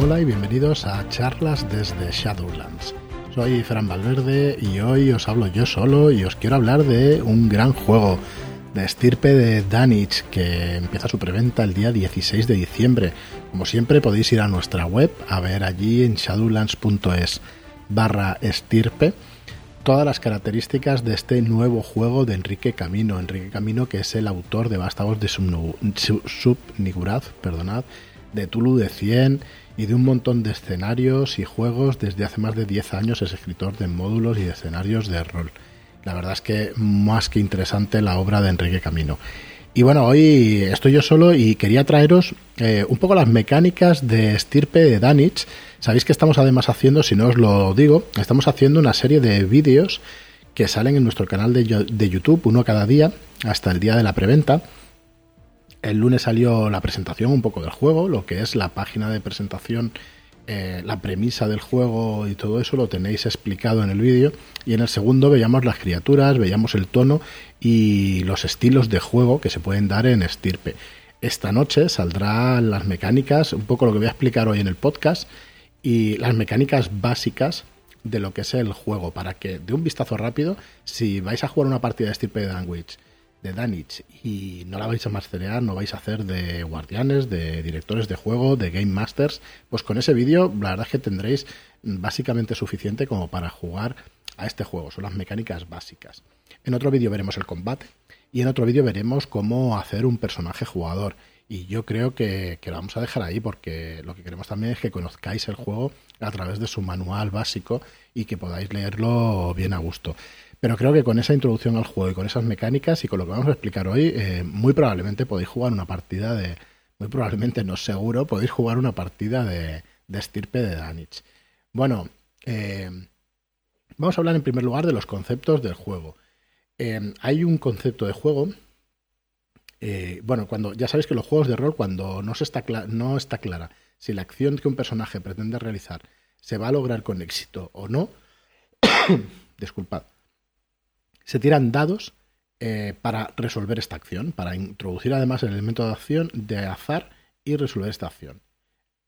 hola y bienvenidos a charlas desde Shadowlands. Soy Fran Valverde y hoy os hablo yo solo y os quiero hablar de un gran juego de estirpe de Danich que empieza su preventa el día 16 de diciembre. Como siempre podéis ir a nuestra web a ver allí en shadowlands.es barra estirpe todas las características de este nuevo juego de Enrique Camino. Enrique Camino que es el autor de Vástagos de Subniguraz, perdonad, de Tulu de 100 y de un montón de escenarios y juegos. Desde hace más de 10 años es escritor de módulos y de escenarios de rol. La verdad es que más que interesante la obra de Enrique Camino. Y bueno, hoy estoy yo solo y quería traeros eh, un poco las mecánicas de estirpe de Danich. Sabéis que estamos además haciendo, si no os lo digo, estamos haciendo una serie de vídeos que salen en nuestro canal de, de YouTube, uno cada día, hasta el día de la preventa el lunes salió la presentación un poco del juego, lo que es la página de presentación, eh, la premisa del juego y todo eso lo tenéis explicado en el vídeo. Y en el segundo veíamos las criaturas, veíamos el tono y los estilos de juego que se pueden dar en estirpe. Esta noche saldrán las mecánicas, un poco lo que voy a explicar hoy en el podcast, y las mecánicas básicas de lo que es el juego, para que de un vistazo rápido, si vais a jugar una partida de estirpe de Danwich de Danich y no la vais a masterear, no vais a hacer de guardianes, de directores de juego, de game masters, pues con ese vídeo la verdad es que tendréis básicamente suficiente como para jugar a este juego, son las mecánicas básicas. En otro vídeo veremos el combate y en otro vídeo veremos cómo hacer un personaje jugador. Y yo creo que, que, lo vamos a dejar ahí porque lo que queremos también es que conozcáis el juego a través de su manual básico y que podáis leerlo bien a gusto. Pero creo que con esa introducción al juego y con esas mecánicas y con lo que vamos a explicar hoy, eh, muy probablemente podéis jugar una partida de. Muy probablemente, no seguro, podéis jugar una partida de, de estirpe de Danich. Bueno, eh, vamos a hablar en primer lugar de los conceptos del juego. Eh, hay un concepto de juego. bueno, cuando ya sabéis que los juegos de rol, cuando no, se está no está clara si la acción que un personaje pretende realizar se va a lograr con éxito o no, disculpad, se tiran dados eh, para resolver esta acción, para introducir además el elemento de acción de azar y resolver esta acción.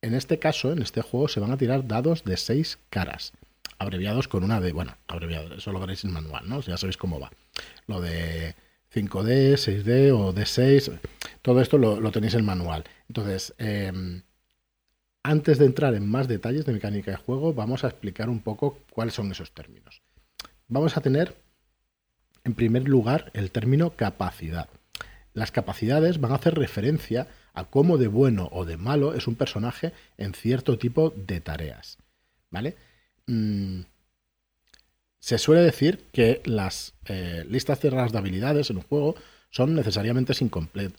En este caso, en este juego, se van a tirar dados de seis caras, abreviados con una de, bueno, abreviado, eso lo veréis en manual, ¿no? Ya sabéis cómo va. Lo de 5D, 6D o D6, todo esto lo, tenéis en el manual. Entonces, em, antes de entrar en más detalles de mecánica de juego, vamos a explicar un poco cuáles son esos términos. Vamos a tener en primer lugar, el término capacidad. Las capacidades van a hacer referencia a cómo de bueno o de malo es un personaje en cierto tipo de tareas. ¿Vale? Mm, se suele decir que las eh, listas cerradas de habilidades en un juego son necesariamente,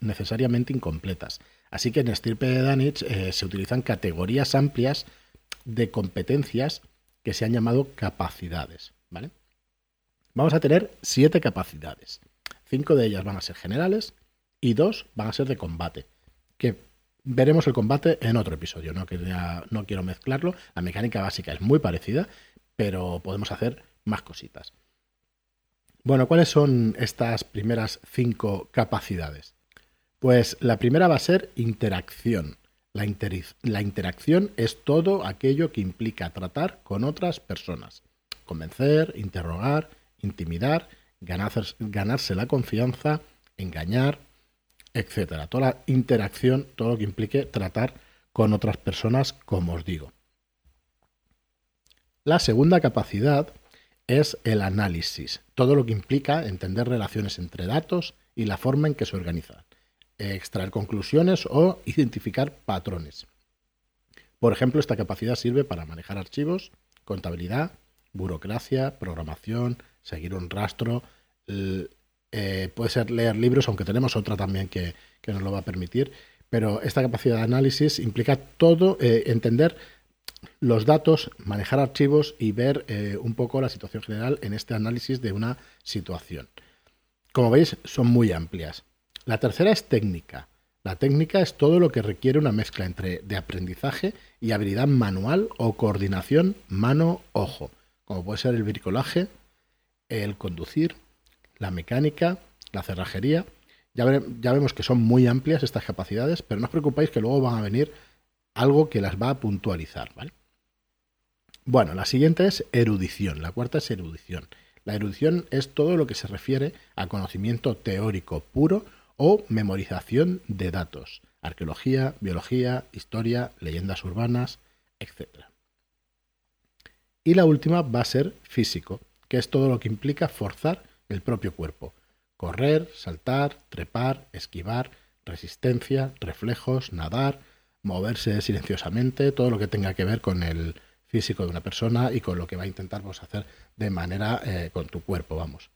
necesariamente incompletas. Así que en Stirpe de Danich eh, se utilizan categorías amplias de competencias que se han llamado capacidades. ¿vale? Vamos a tener siete capacidades. Cinco de ellas van a ser generales y dos van a ser de combate. Que veremos el combate en otro episodio. No, quiero mezclarlo. La mecánica básica es muy parecida, pero podemos hacer más cositas. Bueno, ¿cuáles son estas primeras cinco capacidades? Pues la primera va a ser interacción. La, interacción es todo aquello que implica tratar con otras personas. Convencer, interrogar, intimidar, ganarse, la confianza, engañar, etcétera. Toda la interacción, todo lo que implique tratar con otras personas, como os digo. La segunda capacidad es el análisis, todo lo que implica entender relaciones entre datos y la forma en que se organizan, extraer conclusiones o identificar patrones. Por ejemplo, esta capacidad sirve para manejar archivos, contabilidad, burocracia, programación, seguir un rastro. Eh, puede ser leer libros, aunque tenemos otra también que, nos lo va a permitir. Pero esta capacidad de análisis implica todo, eh, entender los datos, manejar archivos y ver eh, un poco la situación general en este análisis de una situación. Como veis, son muy amplias. La tercera es técnica. La técnica es todo lo que requiere una mezcla entre de aprendizaje y habilidad manual o coordinación mano-ojo, como puede ser el bricolaje, el conducir, la mecánica, la cerrajería. Ya, ya, vemos que son muy amplias estas capacidades, pero no os preocupéis que luego van a venir algo que las va a puntualizar, ¿vale? Bueno, la siguiente es erudición, la cuarta es erudición. La erudición es todo lo que se refiere a conocimiento teórico puro o memorización de datos, arqueología, biología, historia, leyendas urbanas, etc. Y la última va a ser físico, que es todo lo que implica forzar el propio cuerpo. Correr, saltar, trepar, esquivar, resistencia, reflejos, nadar, moverse silenciosamente, todo lo que tenga que ver con el físico de una persona y con lo que va a intentar pues, hacer de manera eh, con tu cuerpo, vamos.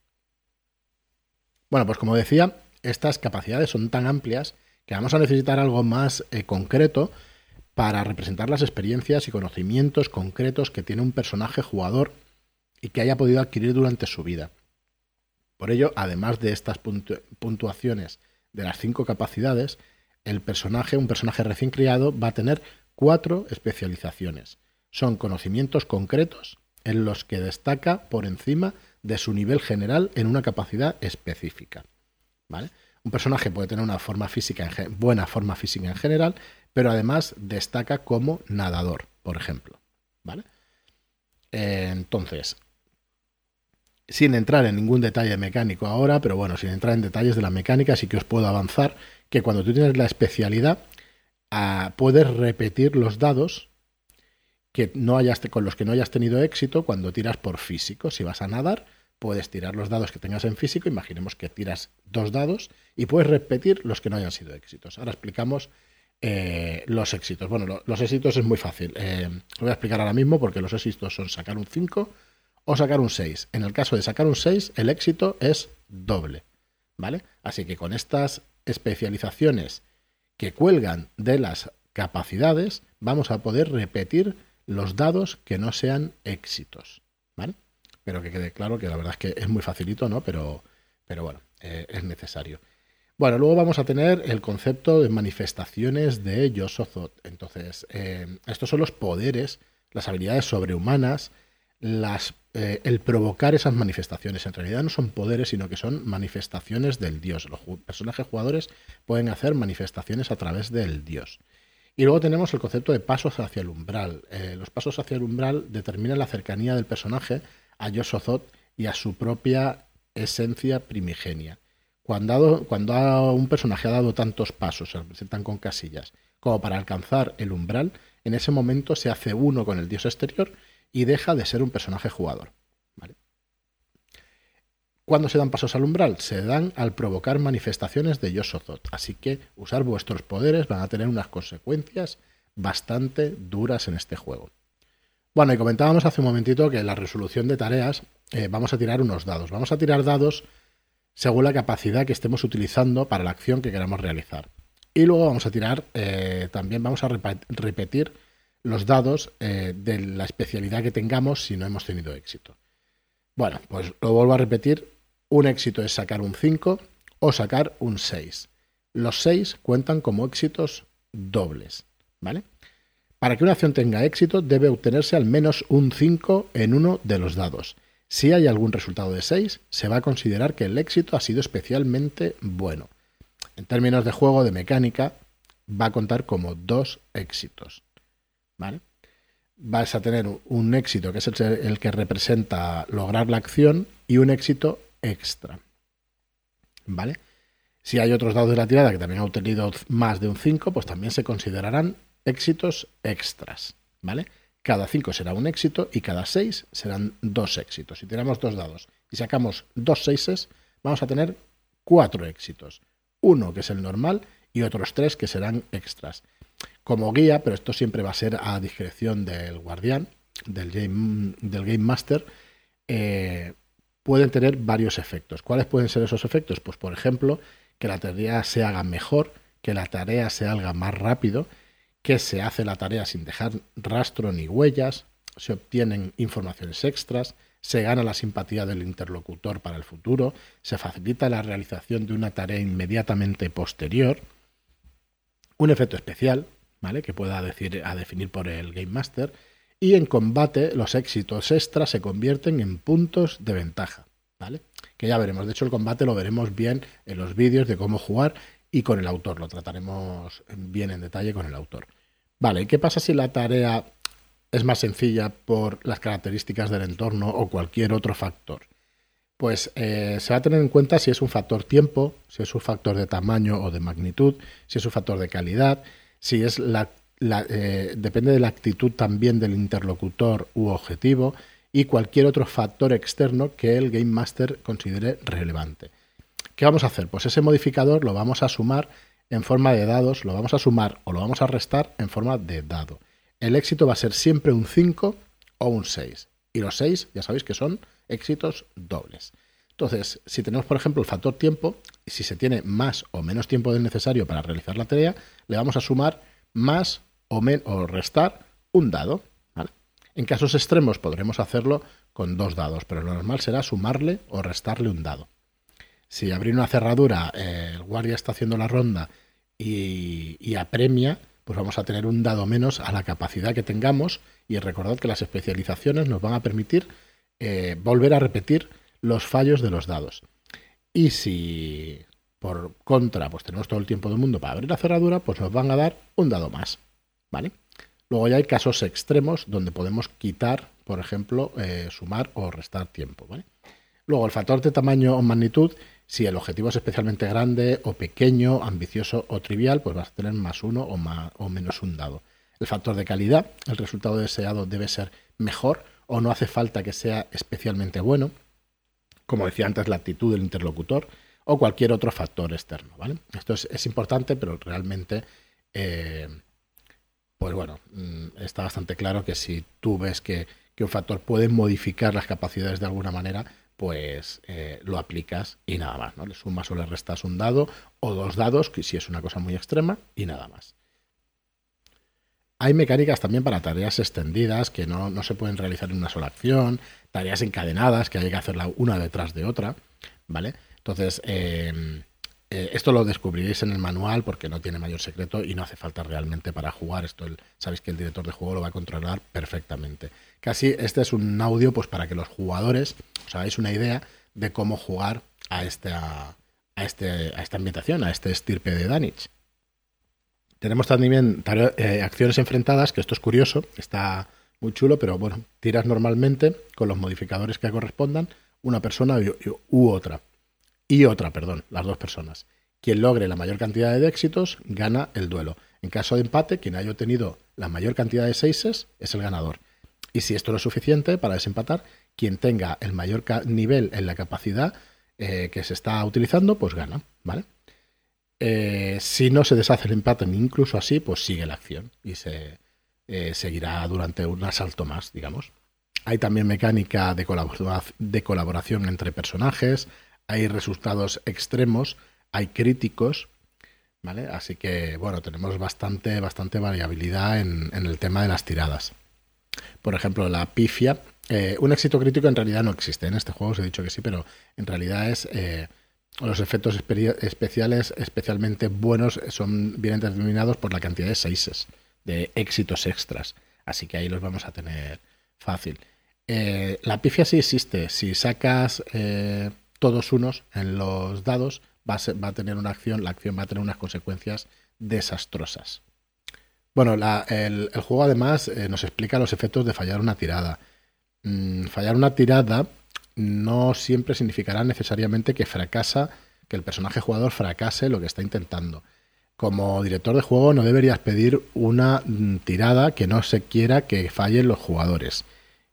Bueno, pues como decía, estas capacidades son tan amplias que vamos a necesitar algo más eh, concreto para representar las experiencias y conocimientos concretos que tiene un personaje jugador y que haya podido adquirir durante su vida. Por ello, además de estas puntuaciones de las cinco capacidades, el personaje, un personaje recién criado, va a tener cuatro especializaciones. Son conocimientos concretos en los que destaca por encima de su nivel general en una capacidad específica. ¿Vale? Un personaje puede tener una forma física en, buena forma física en general, pero además destaca como nadador, por ejemplo. ¿Vale? entonces, sin entrar en ningún detalle mecánico ahora, pero bueno, sin entrar en detalles de la mecánica, sí que os puedo avanzar que cuando tú tienes la especialidad, ah, puedes repetir los dados que no hayas, con los que no hayas tenido éxito cuando tiras por físico. Si vas a nadar, puedes tirar los dados que tengas en físico, imaginemos que tiras dos dados y puedes repetir los que no hayan sido éxitos. Ahora explicamos eh, los éxitos. Bueno, los éxitos es muy fácil. Eh, lo voy a explicar ahora mismo porque los éxitos son sacar un 5 o sacar un 6. En el caso de sacar un 6, el éxito es doble. ¿Vale? Así que con estas especializaciones que cuelgan de las capacidades, vamos a poder repetir los dados que no sean éxitos. ¿Vale? Pero que quede claro que la verdad es que es muy facilito, ¿no? Pero, pero bueno, eh, es necesario. Bueno, luego vamos a tener el concepto de manifestaciones de Yosozot. Entonces, eh, estos son los poderes, las habilidades sobrehumanas, eh, el provocar esas manifestaciones. En realidad no son poderes, sino que son manifestaciones del dios. Los personajes jugadores pueden hacer manifestaciones a través del dios. Y luego tenemos el concepto de pasos hacia el umbral. Eh, los pasos hacia el umbral determinan la cercanía del personaje a Yosozot y a su propia esencia primigenia. Cuando, cuando un personaje ha dado tantos pasos, se representan con casillas, como para alcanzar el umbral, en ese momento se hace uno con el dios exterior y deja de ser un personaje jugador. ¿vale? ¿Cuándo se dan pasos al umbral? Se dan al provocar manifestaciones de Yosozot. Así que usar vuestros poderes van a tener unas consecuencias bastante duras en este juego. Bueno, y comentábamos hace un momentito que en la resolución de tareas eh, vamos a tirar unos dados. Vamos a tirar dados según la capacidad que estemos utilizando para la acción que queramos realizar. Y luego vamos a tirar, eh, también vamos a repetir los dados eh, de la especialidad que tengamos si no hemos tenido éxito. Bueno, pues lo vuelvo a repetir. Un éxito es sacar un 5 o sacar un 6. Los 6 cuentan como éxitos dobles, ¿vale? Para que una acción tenga éxito debe obtenerse al menos un 5 en uno de los dados. Si hay algún resultado de 6, se va a considerar que el éxito ha sido especialmente bueno. En términos de juego de mecánica, va a contar como dos éxitos. ¿Vale? Vas a tener un éxito que es el, que representa lograr la acción y un éxito extra. ¿Vale? Si hay otros dados de la tirada que también han obtenido más de un 5, pues también se considerarán éxitos extras. ¿Vale? cada 5 será un éxito y cada 6 serán dos éxitos. Si tiramos dos dados y sacamos dos seises, vamos a tener cuatro éxitos. Uno que es el normal y otros tres que serán extras. Como guía, pero esto siempre va a ser a discreción del guardián, del Game, Master, eh, pueden tener varios efectos. ¿Cuáles pueden ser esos efectos? Pues por ejemplo, que la tarea se haga mejor, que la tarea se haga más rápido, que se hace la tarea sin dejar rastro ni huellas, se obtienen informaciones extras, se gana la simpatía del interlocutor para el futuro, se facilita la realización de una tarea inmediatamente posterior, un efecto especial, que pueda decir, a definir por el Game Master, y en combate los éxitos extras se convierten en puntos de ventaja, ¿vale? Que ya veremos. De hecho, el combate lo veremos bien en los vídeos de cómo jugar y con el autor. Lo trataremos bien en detalle con el autor. Vale, ¿y qué pasa si la tarea es más sencilla por las características del entorno o cualquier otro factor? Pues eh, se va a tener en cuenta si es un factor tiempo, si es un factor de tamaño o de magnitud, si es un factor de calidad, si es la, eh, depende de la actitud también del interlocutor u objetivo y cualquier otro factor externo que el Game Master considere relevante. ¿Qué vamos a hacer? Pues ese modificador lo vamos a sumar en forma de dados, lo vamos a sumar o lo vamos a restar en forma de dado. El éxito va a ser siempre un 5 o un 6. Y los 6 ya sabéis que son éxitos dobles. Entonces, si tenemos, por ejemplo, el factor tiempo, si se tiene más o menos tiempo del necesario para realizar la tarea, le vamos a sumar más o, o restar un dado. En casos extremos podremos hacerlo con dos dados, pero lo normal será sumarle o restarle un dado. Si abrir una cerradura, eh, el guardia está haciendo la ronda y, apremia, pues vamos a tener un dado menos a la capacidad que tengamos y recordad que las especializaciones nos van a permitir eh, volver a repetir los fallos de los dados. Y si por contra, pues tenemos todo el tiempo del mundo para abrir la cerradura, pues nos van a dar un dado más. ¿Vale? Luego ya hay casos extremos donde podemos quitar, por ejemplo, eh, sumar o restar tiempo. ¿vale? Luego el factor de tamaño o magnitud si el objetivo es especialmente grande o pequeño, ambicioso o trivial, pues vas a tener más uno o, más, o menos un dado. El factor de calidad, el resultado deseado debe ser mejor o no hace falta que sea especialmente bueno. Como decía antes, la actitud del interlocutor o cualquier otro factor externo. ¿vale? Esto es, importante, pero realmente, eh, pues bueno, mm, está bastante claro que si tú ves que, que un factor puede modificar las capacidades de alguna manera, pues eh, lo aplicas y nada más, ¿no? Le sumas o le restas un dado o dos dados, que si es una cosa muy extrema, y nada más. Hay mecánicas también para tareas extendidas que no, se pueden realizar en una sola acción, tareas encadenadas que hay que hacerla una detrás de otra, ¿vale? Entonces, em, eh, esto lo descubriréis en el manual porque no tiene mayor secreto y no hace falta realmente para jugar. Esto sabéis que el director de juego lo va a controlar perfectamente. Casi este es un audio pues para que los jugadores os hagáis una idea de cómo jugar a esta, a, este, a esta ambientación, a este estirpe de Danich. Tenemos también eh, acciones enfrentadas, que esto es curioso, está muy chulo, pero bueno, tiras normalmente con los modificadores que correspondan una persona u otra y otra, perdón, las dos personas. Quien logre la mayor cantidad de éxitos gana el duelo. En caso de empate, quien haya obtenido la mayor cantidad de seises es el ganador. Y si esto no es suficiente para desempatar, quien tenga el mayor nivel en la capacidad eh, que se está utilizando, pues gana, ¿vale? Eh, si no se deshace el empate, incluso así, pues sigue la acción y se eh, seguirá durante un asalto más, digamos. Hay también mecánica de, colaboración entre personajes, hay resultados extremos, hay críticos, ¿vale? Así que, bueno, tenemos bastante, bastante variabilidad en, el tema de las tiradas. Por ejemplo, la pifia. Eh, un éxito crítico en realidad no existe. En este juego os he dicho que sí, pero en realidad es... Eh, los efectos especiales especialmente buenos son bien determinados por la cantidad de seises, de éxitos extras. Así que ahí los vamos a tener fácil. Eh, la pifia sí existe. Si sacas todos unos en los dados, va a, tener una acción, la acción va a tener unas consecuencias desastrosas. Bueno, el, juego además eh, nos explica los efectos de fallar una tirada. Mm, fallar una tirada no siempre significará necesariamente que fracasa, que el personaje jugador fracase lo que está intentando. Como director de juego no deberías pedir una mm, tirada que no se quiera que fallen los jugadores.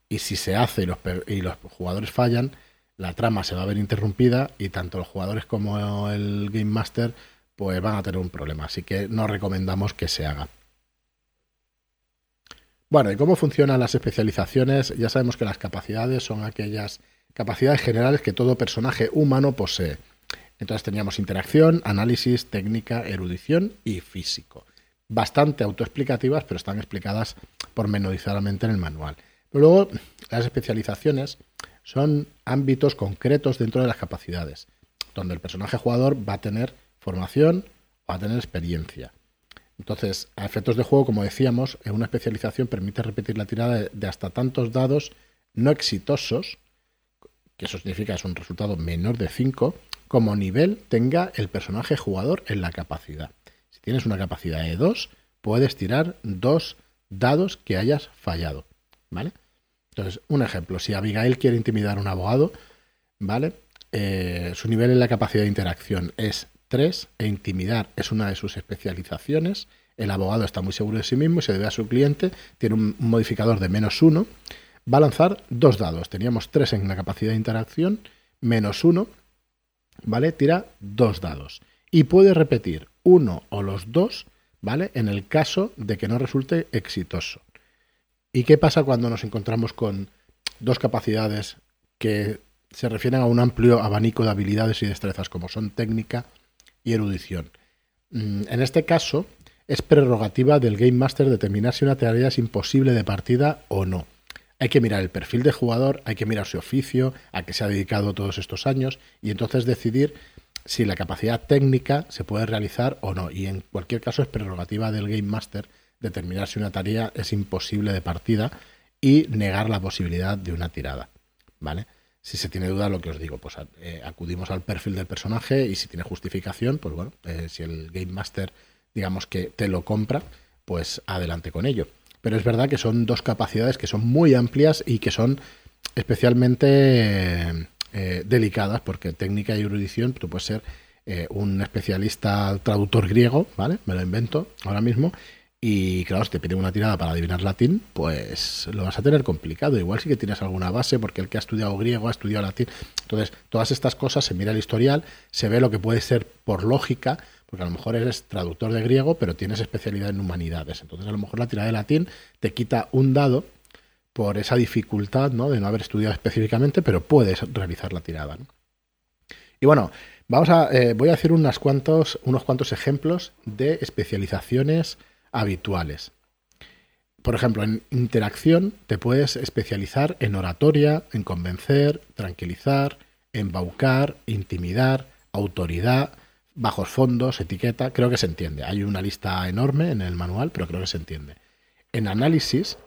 Y si se hace y los jugadores fallan, la trama se va a ver interrumpida y tanto los jugadores como el Game Master pues van a tener un problema. Así que no recomendamos que se haga. Bueno, ¿y cómo funcionan las especializaciones? Ya sabemos que las capacidades son aquellas capacidades generales que todo personaje humano posee. Entonces teníamos interacción, análisis, técnica, erudición y físico. Bastante autoexplicativas, pero están explicadas pormenorizadamente en el manual. Pero luego, las especializaciones son ámbitos concretos dentro de las capacidades, donde el personaje jugador va a tener formación, va a tener experiencia. Entonces, a efectos de juego, como decíamos, una especialización permite repetir la tirada de, hasta tantos dados no exitosos, que eso significa que es un resultado menor de 5, como nivel tenga el personaje jugador en la capacidad. Si tienes una capacidad de 2, puedes tirar dos dados que hayas fallado, ¿vale? Entonces, un ejemplo, si Abigail quiere intimidar a un abogado, ¿vale? Eh, su nivel en la capacidad de interacción es 3 e intimidar es una de sus especializaciones. El abogado está muy seguro de sí mismo y se debe a su cliente, tiene un modificador de menos 1. Va a lanzar dos dados. Teníamos 3 en la capacidad de interacción, menos 1, ¿vale? Tira dos dados. Y puede repetir uno o los dos, ¿vale? En el caso de que no resulte exitoso. ¿Y qué pasa cuando nos encontramos con dos capacidades que se refieren a un amplio abanico de habilidades y destrezas como son técnica y erudición? Mm, en este caso, es prerrogativa del Game Master determinar si una tarea es imposible de partida o no. Hay que mirar el perfil de jugador, hay que mirar su oficio, a qué se ha dedicado todos estos años y entonces decidir si la capacidad técnica se puede realizar o no. Y en cualquier caso es prerrogativa del Game Master determinar si una tarea es imposible de partida y negar la posibilidad de una tirada. ¿Vale? Si se tiene duda, lo que os digo, pues eh, acudimos al perfil del personaje y si tiene justificación, pues bueno, eh, si el Game Master, digamos que te lo compra, pues adelante con ello. Pero es verdad que son dos capacidades que son muy amplias y que son especialmente eh, delicadas, porque técnica y erudición, tú puedes ser un especialista traductor griego, ¿vale? Me lo invento ahora mismo, y claro, si te piden una tirada para adivinar latín, pues lo vas a tener complicado. Igual sí que tienes alguna base, porque el que ha estudiado griego ha estudiado latín. Entonces, todas estas cosas se mira el historial, se ve lo que puede ser por lógica, porque a lo mejor eres traductor de griego, pero tienes especialidad en humanidades. Entonces, a lo mejor la tirada de latín te quita un dado por esa dificultad ¿no? de no haber estudiado específicamente, pero puedes realizar la tirada. Y bueno, vamos a, eh, voy a hacer unas cuantos, unos cuantos ejemplos de especializaciones habituales. Por ejemplo, en interacción te puedes especializar en oratoria, en convencer, tranquilizar, embaucar, intimidar, autoridad, bajos fondos, etiqueta, creo que se entiende. Hay una lista enorme en el manual, pero creo que se entiende. En análisis,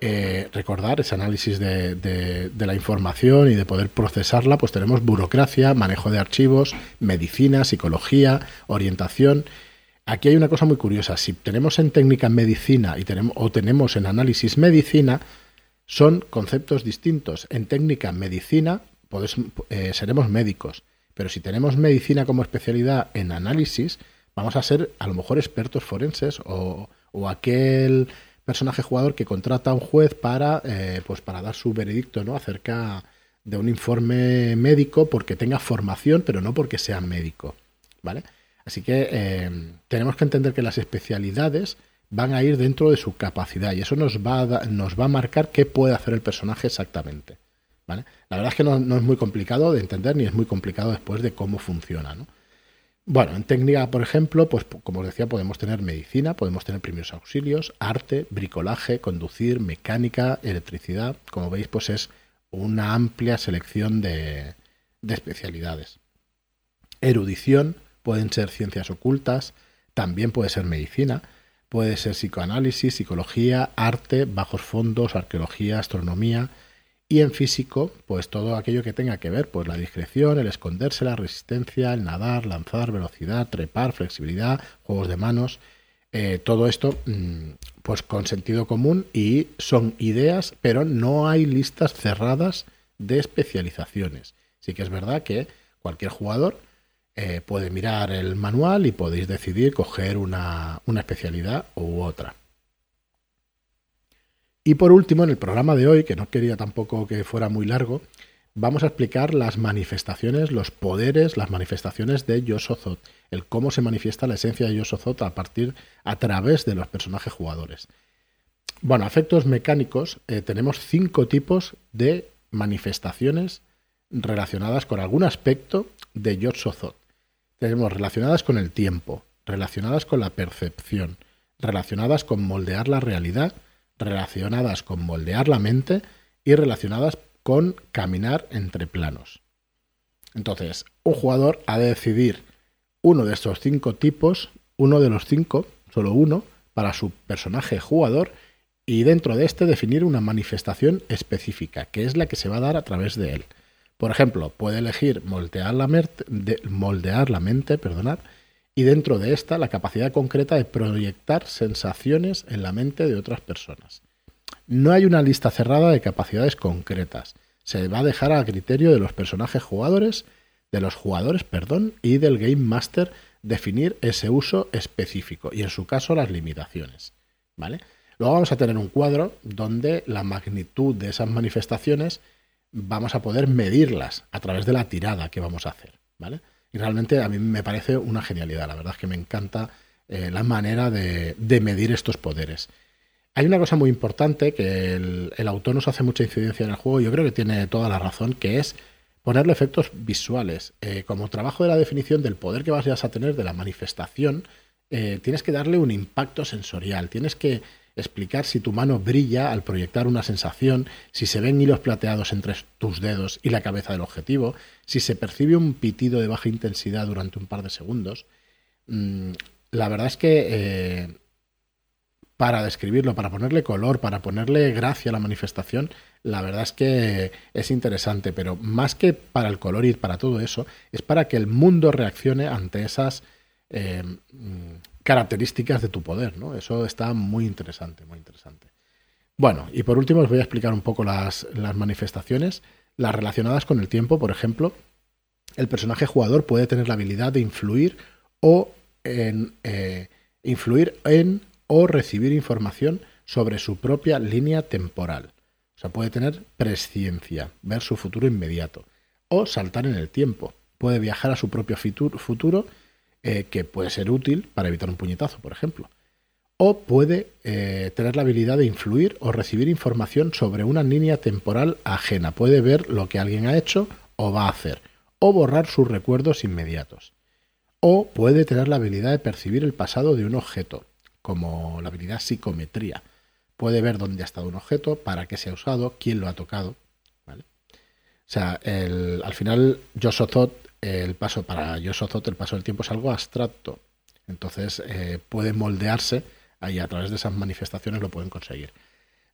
eh, recordar ese análisis de, de, la información y de poder procesarla, pues tenemos burocracia, manejo de archivos, medicina, psicología, orientación Aquí hay una cosa muy curiosa. Si tenemos en técnica medicina y tenemos, o tenemos en análisis medicina, son conceptos distintos. En técnica medicina eh, seremos médicos, pero si tenemos medicina como especialidad en análisis, vamos a ser a lo mejor expertos forenses o, aquel personaje jugador que contrata a un juez para, eh, pues para dar su veredicto ¿no? acerca de un informe médico porque tenga formación, pero no porque sea médico. ¿Vale? Así que eh, tenemos que entender que las especialidades van a ir dentro de su capacidad y eso nos va a, nos va a marcar qué puede hacer el personaje exactamente. La verdad es que no, es muy complicado de entender ni es muy complicado después de cómo funciona. Bueno, en técnica, por ejemplo, pues como os decía, podemos tener medicina, podemos tener primeros auxilios, arte, bricolaje, conducir, mecánica, electricidad. Como veis, pues es una amplia selección de especialidades. Erudición, pueden ser ciencias ocultas, también puede ser medicina, puede ser psicoanálisis, psicología, arte, bajos fondos, arqueología, astronomía. Y en físico, pues todo aquello que tenga que ver, pues la discreción, el esconderse, la resistencia, el nadar, lanzar, velocidad, trepar, flexibilidad, juegos de manos, eh, todo esto mm, pues con sentido común y son ideas, pero no hay listas cerradas de especializaciones. Sí que es verdad que cualquier jugador eh, puede mirar el manual y podéis decidir coger una, especialidad u otra. Y por último, en el programa de hoy, que no quería tampoco que fuera muy largo, vamos a explicar las manifestaciones, los poderes, las manifestaciones de Yosozot, el cómo se manifiesta la esencia de Yosozot a partir, a través de los personajes jugadores. Bueno, efectos mecánicos, eh, tenemos cinco tipos de manifestaciones relacionadas con algún aspecto de Yosozot tenemos relacionadas con el tiempo, relacionadas con la percepción, relacionadas con moldear la realidad, relacionadas con moldear la mente y relacionadas con caminar entre planos. Entonces, un jugador ha de decidir uno de estos cinco tipos, uno de los cinco, solo uno, para su personaje jugador y dentro de este definir una manifestación específica, que es la que se va a dar a través de él. Por ejemplo, puede elegir moldear la, mente, moldear la mente perdonad, y dentro de esta la capacidad concreta de proyectar sensaciones en la mente de otras personas. No hay una lista cerrada de capacidades concretas. Se va a dejar a criterio de los personajes jugadores, de los jugadores, perdón, y del Game Master definir ese uso específico y en su caso las limitaciones. ¿Vale? Luego vamos a tener un cuadro donde la magnitud de esas manifestaciones vamos a poder medirlas a través de la tirada que vamos a hacer. ¿Vale? Y realmente a mí me parece una genialidad. La verdad es que me encanta eh, la manera de, medir estos poderes. Hay una cosa muy importante que el, autor nos hace mucha incidencia en el juego, yo creo que tiene toda la razón, que es ponerle efectos visuales. Eh, como trabajo de la definición del poder que vas a tener, de la manifestación, eh, tienes que darle un impacto sensorial, tienes que explicar si tu mano brilla al proyectar una sensación, si se ven hilos plateados entre tus dedos y la cabeza del objetivo, si se percibe un pitido de baja intensidad durante un par de segundos. Mm, la verdad es que eh, para describirlo, para ponerle color, para ponerle gracia a la manifestación, la verdad es que es interesante, pero más que para el color y para todo eso, es para que el mundo reaccione ante esas eh, características de tu poder, ¿no? Eso está muy interesante, muy interesante. Bueno, y por último os voy a explicar un poco las, manifestaciones, las relacionadas con el tiempo, por ejemplo, el personaje jugador puede tener la habilidad de influir o en, eh, influir en o recibir información sobre su propia línea temporal. O sea, puede tener presciencia, ver su futuro inmediato, o saltar en el tiempo. Puede viajar a su propio futuro eh, que puede ser útil para evitar un puñetazo, por ejemplo. O puede eh, tener la habilidad de influir o recibir información sobre una línea temporal ajena. Puede ver lo que alguien ha hecho o va a hacer. O borrar sus recuerdos inmediatos. O puede tener la habilidad de percibir el pasado de un objeto, como la habilidad psicometría. Puede ver dónde ha estado un objeto, para qué se ha usado, quién lo ha tocado. ¿vale? O sea, al final, Josozot el paso para Yosozot, el paso del tiempo es algo abstracto. Entonces eh, puede moldearse y a través de esas manifestaciones lo pueden conseguir.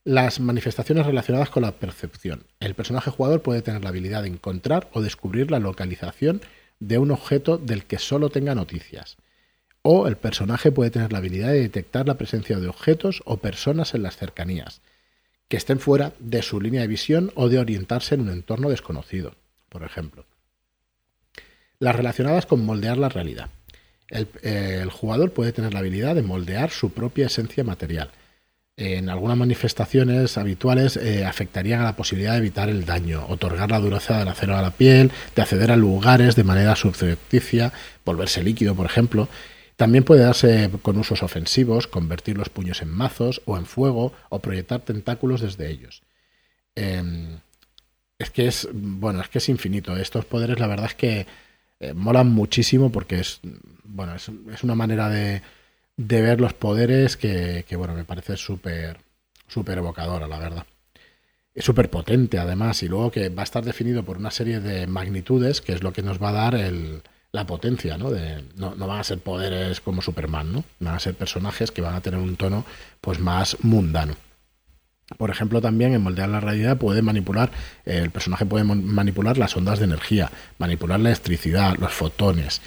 Las manifestaciones relacionadas con la percepción. El personaje jugador puede tener la habilidad de encontrar o descubrir la localización de un objeto del que solo tenga noticias. O el personaje puede tener la habilidad de detectar la presencia de objetos o personas en las cercanías, que estén fuera de su línea de visión o de orientarse en un entorno desconocido, por ejemplo las relacionadas con moldear la realidad. El, jugador puede tener la habilidad de moldear su propia esencia material. En algunas manifestaciones habituales eh, afectarían a la posibilidad de evitar el daño, otorgar la dureza del acero a la piel, de acceder a lugares de manera subcepticia, volverse líquido, por ejemplo. También puede darse con usos ofensivos, convertir los puños en mazos o en fuego o proyectar tentáculos desde ellos. Em, es que es, bueno, es que es infinito. Estos poderes, la verdad es que eh, molan muchísimo porque es, bueno, es, una manera de, ver los poderes que, bueno, me parece súper súper evocadora, la verdad. Es súper potente además y luego que va a estar definido por una serie de magnitudes que es lo que nos va a dar el, la potencia, ¿no? De, no, no van a ser poderes como Superman, ¿no? Van a ser personajes que van a tener un tono pues más mundano. Por ejemplo, también en moldear la realidad puede manipular, eh, el personaje puede manipular las ondas de energía, manipular la electricidad, los fotones,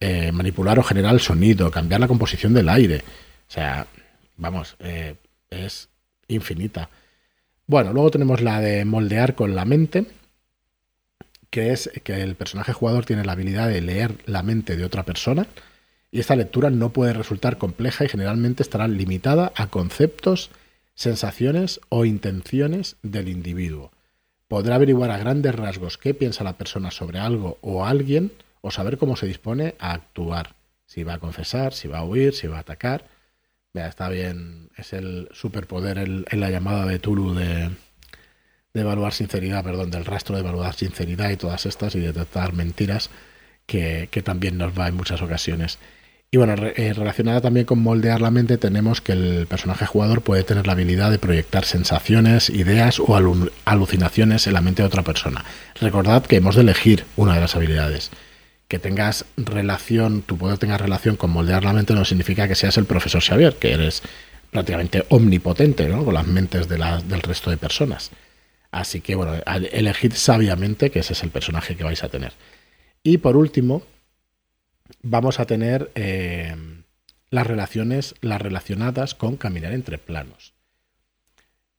eh, manipular o generar el sonido, cambiar la composición del aire. O sea, vamos, eh, es infinita. Bueno, luego tenemos la de moldear con la mente, que es que el personaje jugador tiene la habilidad de leer la mente de otra persona. Y esta lectura no puede resultar compleja y generalmente estará limitada a conceptos sensaciones o intenciones del individuo. Podrá averiguar a grandes rasgos qué piensa la persona sobre algo o alguien o saber cómo se dispone a actuar. Si va a confesar, si va a huir, si va a atacar. Vea, está bien, es el superpoder en la llamada de Tulu de, de evaluar sinceridad, perdón, del rastro de evaluar sinceridad y todas estas y detectar mentiras que, que también nos va en muchas ocasiones. Y bueno, eh, relacionada también con moldear la mente, tenemos que el personaje jugador puede tener la habilidad de proyectar sensaciones, ideas o alucinaciones en la mente de otra persona. Recordad que hemos de elegir una de las habilidades. Que tengas relación, tu poder tenga relación con moldear la mente no significa que seas el profesor Xavier, que eres prácticamente omnipotente ¿no? con las mentes de del resto de personas. Así que bueno, elegid sabiamente que ese es el personaje que vais a tener. Y por último, vamos a tener eh, las relaciones, las relacionadas con caminar entre planos.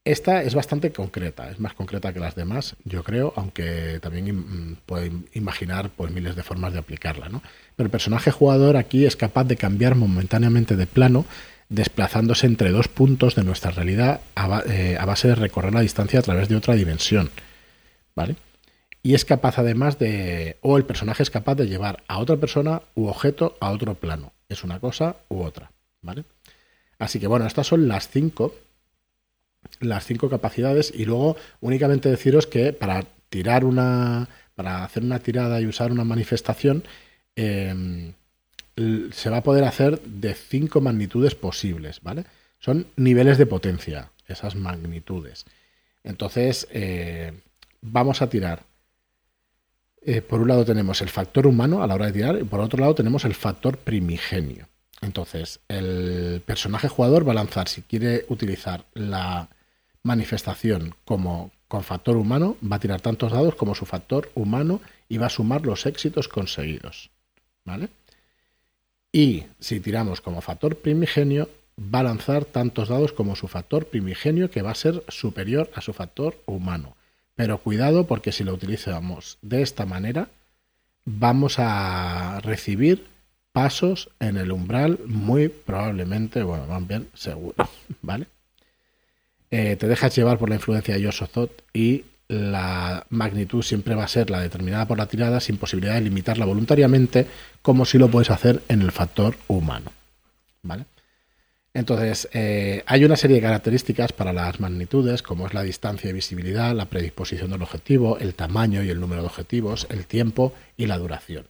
Esta es bastante concreta, es más concreta que las demás, yo creo, aunque también mm, pueden imaginar pues, miles de formas de aplicarla. ¿no? Pero el personaje jugador aquí es capaz de cambiar momentáneamente de plano, desplazándose entre dos puntos de nuestra realidad a, eh, a base de recorrer la distancia a través de otra dimensión. ¿Vale? Y es capaz además de, o el personaje es capaz de llevar a otra persona u objeto a otro plano. Es una cosa u otra. ¿Vale? Así que bueno, estas son las cinco las cinco capacidades y luego únicamente deciros que para tirar una, para hacer una tirada y usar una manifestación, em, se va a poder hacer de cinco magnitudes posibles, ¿vale? Son niveles de potencia, esas magnitudes. Entonces, eh, vamos a tirar. Eh, por un lado tenemos el factor humano a la hora de tirar y por otro lado tenemos el factor primigenio. Entonces, el personaje jugador va a lanzar, si quiere utilizar la manifestación como con factor humano, va a tirar tantos dados como su factor humano y va a sumar los éxitos conseguidos. ¿Vale? Y si tiramos como factor primigenio, va a lanzar tantos dados como su factor primigenio, que va a ser superior a su factor humano. Pero cuidado porque si lo utilizamos de esta manera, vamos a recibir pasos en el umbral muy probablemente, bueno, van bien seguro, ¿vale? Eh, te dejas llevar por la influencia de Yosozot y la magnitud siempre va a ser la determinada por la tirada sin posibilidad de limitarla voluntariamente como si lo puedes hacer en el factor humano. ¿Vale? Entonces, eh, hay una serie de características para las magnitudes, como es la distancia y visibilidad, la predisposición del objetivo, el tamaño y el número de objetivos, el tiempo y la duración.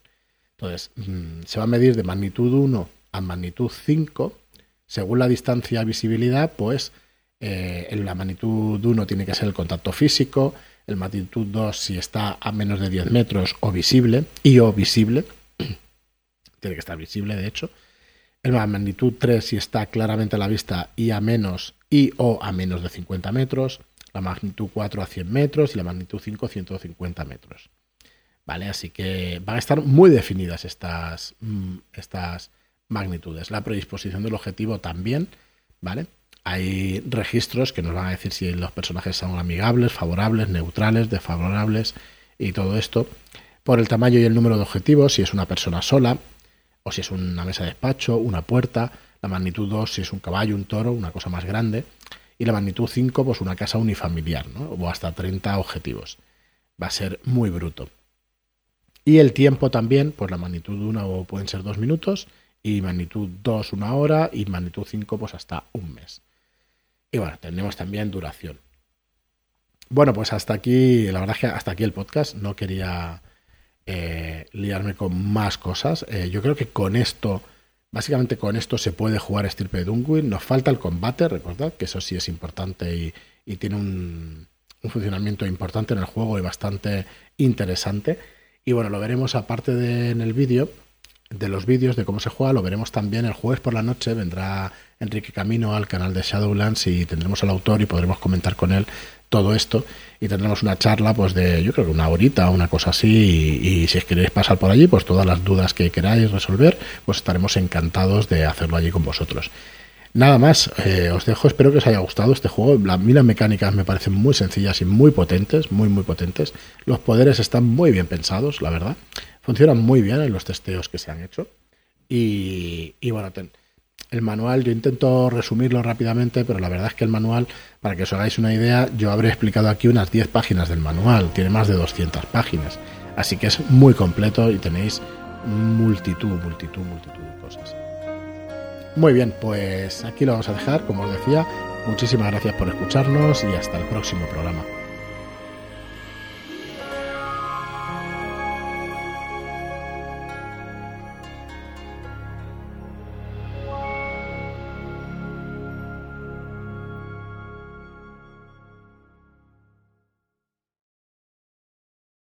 Entonces, mm, se va a medir de magnitud 1 a magnitud 5. Según la distancia y visibilidad, pues eh, la magnitud 1 tiene que ser el contacto físico, el magnitud 2 si está a menos de 10 metros o visible, y o visible, tiene que estar visible de hecho, el magnitud 3 si está claramente a la vista y a menos y o a menos de 50 metros, la magnitud 4 a 100 metros y la magnitud 5 a 150 metros. ¿Vale? Así que van a estar muy definidas estas, mm, estas magnitudes. La predisposición del objetivo también, ¿vale? hay registros que nos van a decir si los personajes son amigables, favorables, neutrales, desfavorables y todo esto. Por el tamaño y el número de objetivos, si es una persona sola, o si es una mesa de despacho, una puerta, la magnitud 2 si es un caballo, un toro, una cosa más grande, y la magnitud 5 pues una casa unifamiliar, ¿no? o hasta 30 objetivos. Va a ser muy bruto. Y el tiempo también, pues la magnitud 1 pueden ser 2 minutos, y magnitud 2 una hora, y magnitud 5 pues hasta un mes. Y bueno, tenemos también duración. Bueno, pues hasta aquí, la verdad es que hasta aquí el podcast. No quería eh, liarme con más cosas. Eh, yo creo que con esto, básicamente con esto se puede jugar Estirpe Dunwin. Nos falta el combate, recordad que eso sí es importante y, tiene un, funcionamiento importante en el juego y bastante interesante. Y bueno, lo veremos aparte en el vídeo de los vídeos de cómo se juega lo veremos también el jueves por la noche. Vendrá Enrique Camino al canal de Shadowlands y tendremos al autor y podremos comentar con él todo esto y tendremos una charla pues de yo creo que una horita una cosa así y, y, si queréis pasar por allí pues todas las dudas que queráis resolver pues estaremos encantados de hacerlo allí con vosotros. Nada más eh, os dejo espero que os haya gustado este juego. A mí mecánicas me parecen muy sencillas y muy potentes muy muy potentes. Los poderes están muy bien pensados la verdad. Funcionan muy bien en los testeos que se han hecho. Y, bueno, el manual, yo intento resumirlo rápidamente, pero la verdad es que el manual, para que os hagáis una idea, yo habré explicado aquí unas 10 páginas del manual, tiene más de 200 páginas. Así que es muy completo y tenéis multitud, multitud, multitud de cosas. Muy bien, pues aquí lo vamos a dejar, como os decía. Muchísimas gracias por escucharnos y hasta el próximo programa.